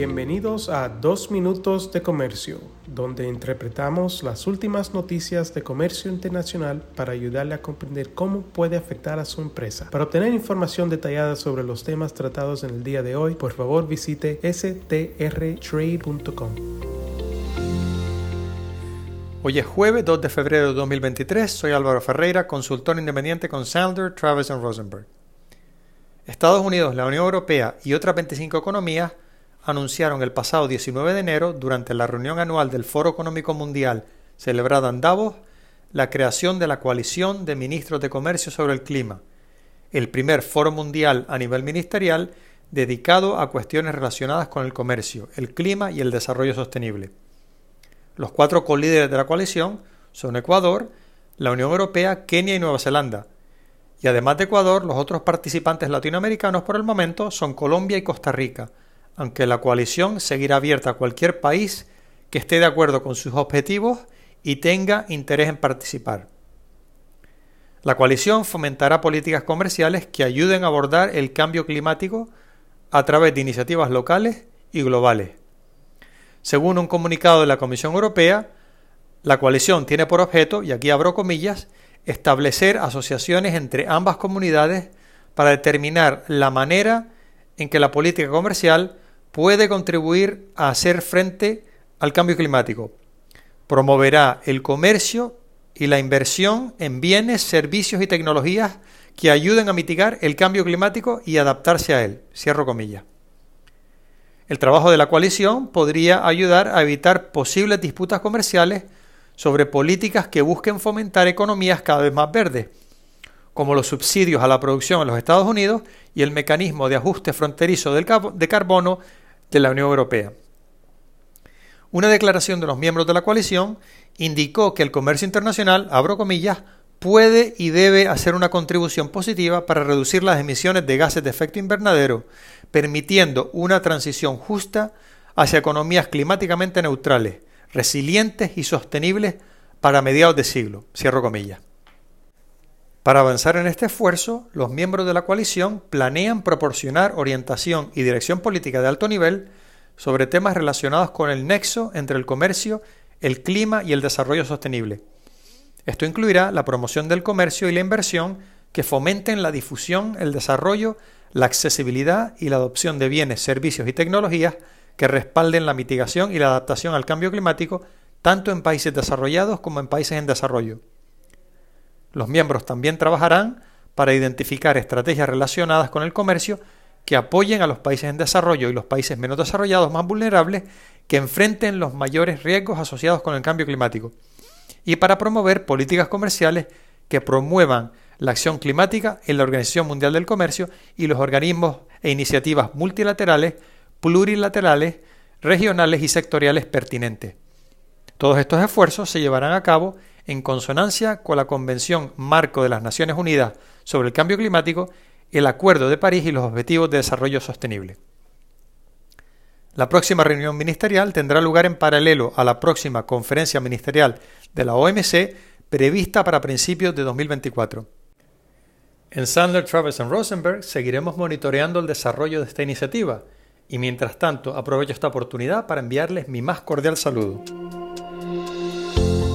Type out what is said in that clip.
Bienvenidos a Dos Minutos de Comercio, donde interpretamos las últimas noticias de comercio internacional para ayudarle a comprender cómo puede afectar a su empresa. Para obtener información detallada sobre los temas tratados en el día de hoy, por favor visite strtrade.com. Hoy es jueves 2 de febrero de 2023. Soy Álvaro Ferreira, consultor independiente con Sandler, Travis Rosenberg. Estados Unidos, la Unión Europea y otras 25 economías anunciaron el pasado 19 de enero, durante la reunión anual del Foro Económico Mundial celebrada en Davos, la creación de la Coalición de Ministros de Comercio sobre el Clima, el primer foro mundial a nivel ministerial dedicado a cuestiones relacionadas con el comercio, el clima y el desarrollo sostenible. Los cuatro colíderes de la coalición son Ecuador, la Unión Europea, Kenia y Nueva Zelanda. Y además de Ecuador, los otros participantes latinoamericanos por el momento son Colombia y Costa Rica, aunque la coalición seguirá abierta a cualquier país que esté de acuerdo con sus objetivos y tenga interés en participar. La coalición fomentará políticas comerciales que ayuden a abordar el cambio climático a través de iniciativas locales y globales. Según un comunicado de la Comisión Europea, la coalición tiene por objeto, y aquí abro comillas, establecer asociaciones entre ambas comunidades para determinar la manera en que la política comercial puede contribuir a hacer frente al cambio climático. Promoverá el comercio y la inversión en bienes, servicios y tecnologías que ayuden a mitigar el cambio climático y adaptarse a él. Cierro comillas. El trabajo de la coalición podría ayudar a evitar posibles disputas comerciales sobre políticas que busquen fomentar economías cada vez más verdes, como los subsidios a la producción en los Estados Unidos y el mecanismo de ajuste fronterizo de carbono de la Unión Europea. Una declaración de los miembros de la coalición indicó que el comercio internacional, abro comillas, puede y debe hacer una contribución positiva para reducir las emisiones de gases de efecto invernadero, permitiendo una transición justa hacia economías climáticamente neutrales, resilientes y sostenibles para mediados de siglo. Cierro comillas. Para avanzar en este esfuerzo, los miembros de la coalición planean proporcionar orientación y dirección política de alto nivel sobre temas relacionados con el nexo entre el comercio, el clima y el desarrollo sostenible. Esto incluirá la promoción del comercio y la inversión que fomenten la difusión, el desarrollo, la accesibilidad y la adopción de bienes, servicios y tecnologías que respalden la mitigación y la adaptación al cambio climático tanto en países desarrollados como en países en desarrollo. Los miembros también trabajarán para identificar estrategias relacionadas con el comercio que apoyen a los países en desarrollo y los países menos desarrollados más vulnerables que enfrenten los mayores riesgos asociados con el cambio climático, y para promover políticas comerciales que promuevan la acción climática en la Organización Mundial del Comercio y los organismos e iniciativas multilaterales, plurilaterales, regionales y sectoriales pertinentes. Todos estos esfuerzos se llevarán a cabo en consonancia con la Convención Marco de las Naciones Unidas sobre el Cambio Climático, el Acuerdo de París y los Objetivos de Desarrollo Sostenible. La próxima reunión ministerial tendrá lugar en paralelo a la próxima conferencia ministerial de la OMC prevista para principios de 2024. En Sandler, Travis Rosenberg seguiremos monitoreando el desarrollo de esta iniciativa y mientras tanto aprovecho esta oportunidad para enviarles mi más cordial saludo.